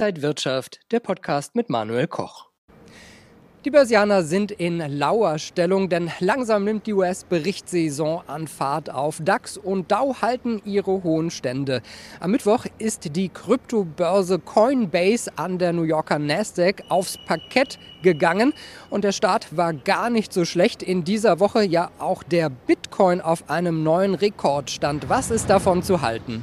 Inside Wirtschaft, der Podcast mit Manuel Koch. Die Börsianer sind in lauer Stellung, denn langsam nimmt die US-Berichtssaison an Fahrt auf. DAX und Dow halten ihre hohen Stände. Am Mittwoch ist die Kryptobörse Coinbase an der New Yorker Nasdaq aufs Parkett gegangen und der Start war gar nicht so schlecht. In dieser Woche ja auch der Bitcoin auf einem neuen Rekordstand. Was ist davon zu halten?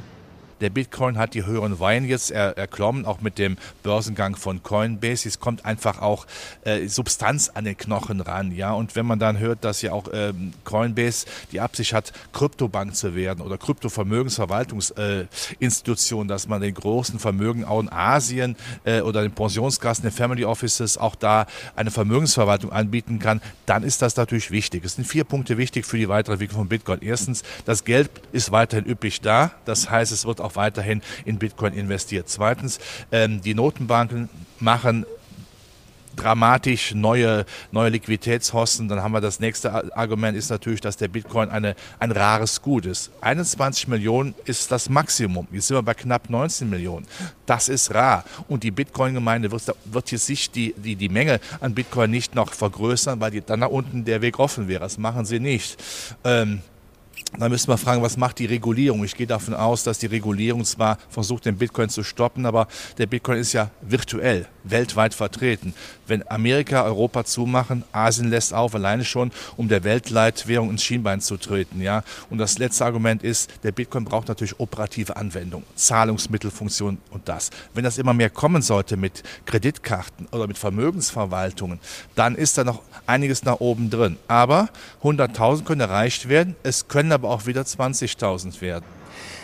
Der Bitcoin hat die höheren Wein jetzt er, erklommen, auch mit dem Börsengang von Coinbase. Es kommt einfach auch äh, Substanz an den Knochen ran. Ja? Und wenn man dann hört, dass ja auch ähm, Coinbase die Absicht hat, Kryptobank zu werden oder Kryptovermögensverwaltungsinstitution, äh, dass man den großen Vermögen auch in Asien äh, oder den Pensionskassen, den Family Offices auch da eine Vermögensverwaltung anbieten kann, dann ist das natürlich wichtig. Es sind vier Punkte wichtig für die weitere Entwicklung von Bitcoin. Erstens, das Geld ist weiterhin üppig da. Das heißt, es wird auch auch weiterhin in Bitcoin investiert. Zweitens, ähm, die Notenbanken machen dramatisch neue, neue Liquiditätshosten. Dann haben wir das nächste Argument ist natürlich, dass der Bitcoin eine, ein rares Gut ist. 21 Millionen ist das Maximum. Jetzt sind wir bei knapp 19 Millionen. Das ist rar. Und die Bitcoin-Gemeinde wird, wird jetzt sich die, die, die Menge an Bitcoin nicht noch vergrößern, weil die, dann nach unten der Weg offen wäre. Das machen sie nicht. Ähm, da müssen wir fragen, was macht die Regulierung? Ich gehe davon aus, dass die Regulierung zwar versucht, den Bitcoin zu stoppen, aber der Bitcoin ist ja virtuell, weltweit vertreten. Wenn Amerika, Europa zumachen, Asien lässt auf, alleine schon, um der Weltleitwährung ins Schienbein zu treten. Ja? Und das letzte Argument ist, der Bitcoin braucht natürlich operative Anwendung, Zahlungsmittelfunktion und das. Wenn das immer mehr kommen sollte mit Kreditkarten oder mit Vermögensverwaltungen, dann ist da noch einiges nach oben drin. Aber 100.000 können erreicht werden. Es können aber auch wieder 20.000 werden.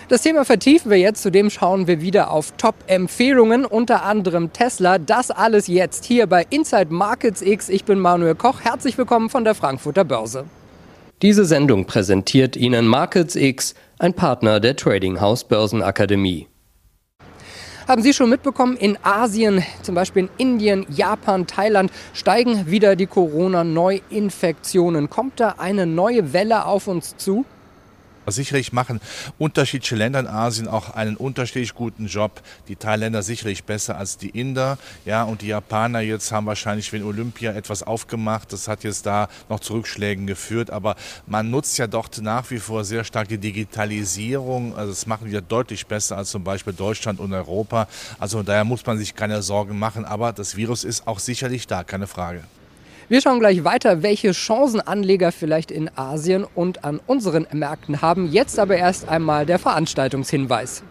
Das Thema vertiefen wir jetzt, zudem schauen wir wieder auf Top-Empfehlungen, unter anderem Tesla. Das alles jetzt hier bei Inside Markets X. Ich bin Manuel Koch, herzlich willkommen von der Frankfurter Börse. Diese Sendung präsentiert Ihnen Markets X, ein Partner der Trading House Börsenakademie. Haben Sie schon mitbekommen, in Asien, zum Beispiel in Indien, Japan, Thailand, steigen wieder die Corona-Neuinfektionen. Kommt da eine neue Welle auf uns zu? Sicherlich machen unterschiedliche Länder in Asien auch einen unterschiedlich guten Job. Die Thailänder sicherlich besser als die Inder. Ja, und die Japaner jetzt haben wahrscheinlich wegen Olympia etwas aufgemacht. Das hat jetzt da noch zu Rückschlägen geführt. Aber man nutzt ja dort nach wie vor sehr stark die Digitalisierung. Also das machen die ja deutlich besser als zum Beispiel Deutschland und Europa. Also daher muss man sich keine Sorgen machen. Aber das Virus ist auch sicherlich da, keine Frage. Wir schauen gleich weiter, welche Chancen Anleger vielleicht in Asien und an unseren Märkten haben. Jetzt aber erst einmal der Veranstaltungshinweis.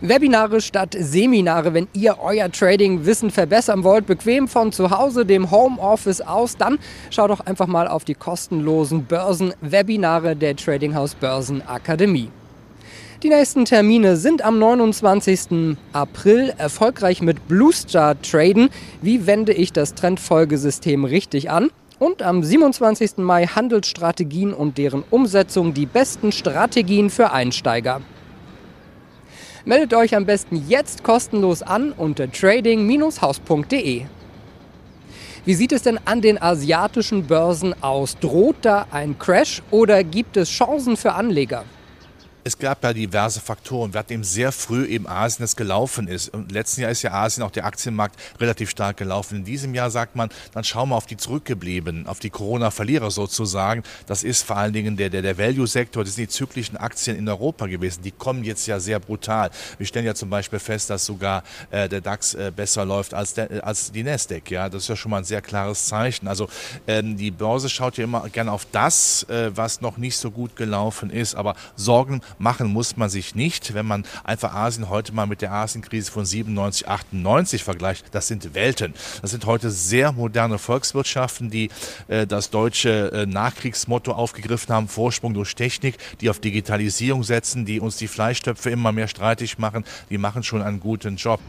Webinare statt Seminare. Wenn ihr euer Trading-Wissen verbessern wollt, bequem von zu Hause, dem Homeoffice aus, dann schaut doch einfach mal auf die kostenlosen Börsen-Webinare der Trading House Börsen Akademie. Die nächsten Termine sind am 29. April erfolgreich mit Bluestar traden. Wie wende ich das Trendfolgesystem richtig an? Und am 27. Mai Handelsstrategien und deren Umsetzung die besten Strategien für Einsteiger. Meldet euch am besten jetzt kostenlos an unter trading-haus.de. Wie sieht es denn an den asiatischen Börsen aus? Droht da ein Crash oder gibt es Chancen für Anleger? Es gab ja diverse Faktoren. Wir hatten eben sehr früh eben Asien, das gelaufen ist. Und letzten Jahr ist ja Asien, auch der Aktienmarkt, relativ stark gelaufen. In diesem Jahr sagt man, dann schauen wir auf die Zurückgebliebenen, auf die Corona-Verlierer sozusagen. Das ist vor allen Dingen der, der, der Value-Sektor, das sind die zyklischen Aktien in Europa gewesen. Die kommen jetzt ja sehr brutal. Wir stellen ja zum Beispiel fest, dass sogar äh, der DAX äh, besser läuft als, der, äh, als die Nasdaq. Ja, das ist ja schon mal ein sehr klares Zeichen. Also ähm, die Börse schaut ja immer gerne auf das, äh, was noch nicht so gut gelaufen ist. Aber Sorgen machen muss man sich nicht, wenn man einfach Asien heute mal mit der Asienkrise von 97, 98 vergleicht. Das sind Welten. Das sind heute sehr moderne Volkswirtschaften, die äh, das deutsche äh, Nachkriegsmotto aufgegriffen haben, Vorsprung durch Technik, die auf Digitalisierung setzen, die uns die Fleischtöpfe immer mehr streitig machen. Die machen schon einen guten Job.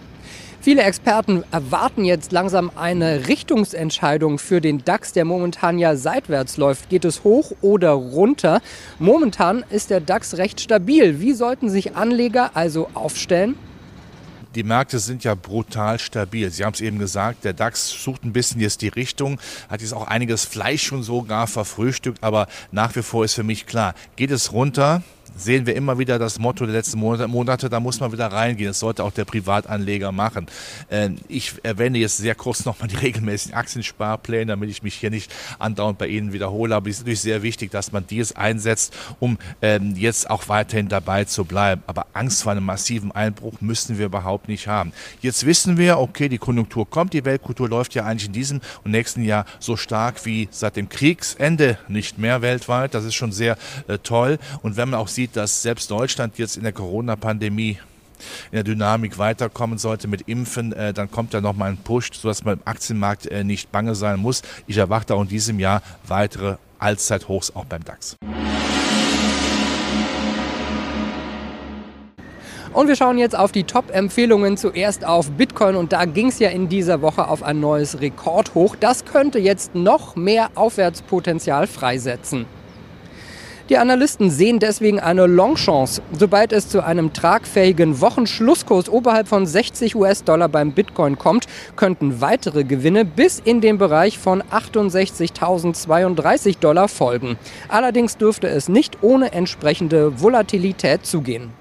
Viele Experten erwarten jetzt langsam eine Richtungsentscheidung für den DAX, der momentan ja seitwärts läuft. Geht es hoch oder runter? Momentan ist der DAX recht stabil. Wie sollten sich Anleger also aufstellen? die Märkte sind ja brutal stabil. Sie haben es eben gesagt, der DAX sucht ein bisschen jetzt die Richtung, hat jetzt auch einiges Fleisch schon sogar verfrühstückt, aber nach wie vor ist für mich klar, geht es runter, sehen wir immer wieder das Motto der letzten Monate, da muss man wieder reingehen. Das sollte auch der Privatanleger machen. Äh, ich erwähne jetzt sehr kurz nochmal die regelmäßigen Aktiensparpläne, damit ich mich hier nicht andauernd bei Ihnen wiederhole. Aber es ist natürlich sehr wichtig, dass man dies einsetzt, um ähm, jetzt auch weiterhin dabei zu bleiben. Aber Angst vor einem massiven Einbruch müssen wir überhaupt nicht haben. Jetzt wissen wir, okay, die Konjunktur kommt, die Weltkultur läuft ja eigentlich in diesem und nächsten Jahr so stark wie seit dem Kriegsende nicht mehr weltweit. Das ist schon sehr äh, toll. Und wenn man auch sieht, dass selbst Deutschland jetzt in der Corona-Pandemie in der Dynamik weiterkommen sollte mit Impfen, äh, dann kommt da nochmal ein Push, sodass man im Aktienmarkt äh, nicht bange sein muss. Ich erwarte auch in diesem Jahr weitere Allzeithochs auch beim DAX. Und wir schauen jetzt auf die Top-Empfehlungen. Zuerst auf Bitcoin und da ging es ja in dieser Woche auf ein neues Rekordhoch. Das könnte jetzt noch mehr Aufwärtspotenzial freisetzen. Die Analysten sehen deswegen eine Longchance. Sobald es zu einem tragfähigen Wochenschlusskurs oberhalb von 60 US-Dollar beim Bitcoin kommt, könnten weitere Gewinne bis in den Bereich von 68.032 Dollar folgen. Allerdings dürfte es nicht ohne entsprechende Volatilität zugehen.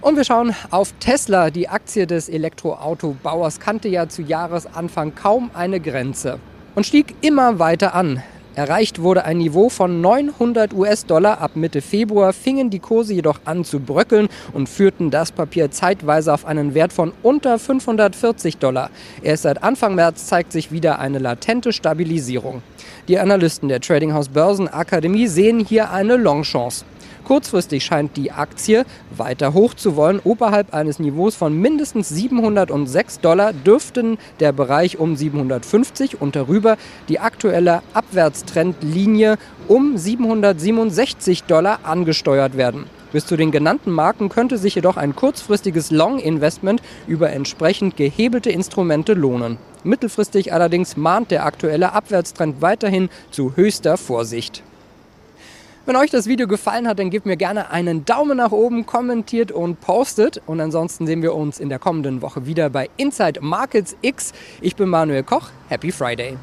Und wir schauen auf Tesla. Die Aktie des Elektroautobauers kannte ja zu Jahresanfang kaum eine Grenze und stieg immer weiter an. Erreicht wurde ein Niveau von 900 US-Dollar. Ab Mitte Februar fingen die Kurse jedoch an zu bröckeln und führten das Papier zeitweise auf einen Wert von unter 540 Dollar. Erst seit Anfang März zeigt sich wieder eine latente Stabilisierung. Die Analysten der Tradinghouse Börsenakademie sehen hier eine Longchance. Kurzfristig scheint die Aktie weiter hoch zu wollen. Oberhalb eines Niveaus von mindestens 706 Dollar dürften der Bereich um 750 und darüber die aktuelle Abwärtstrendlinie um 767 Dollar angesteuert werden. Bis zu den genannten Marken könnte sich jedoch ein kurzfristiges Long-Investment über entsprechend gehebelte Instrumente lohnen. Mittelfristig allerdings mahnt der aktuelle Abwärtstrend weiterhin zu höchster Vorsicht. Wenn euch das Video gefallen hat, dann gebt mir gerne einen Daumen nach oben, kommentiert und postet. Und ansonsten sehen wir uns in der kommenden Woche wieder bei Inside Markets X. Ich bin Manuel Koch. Happy Friday!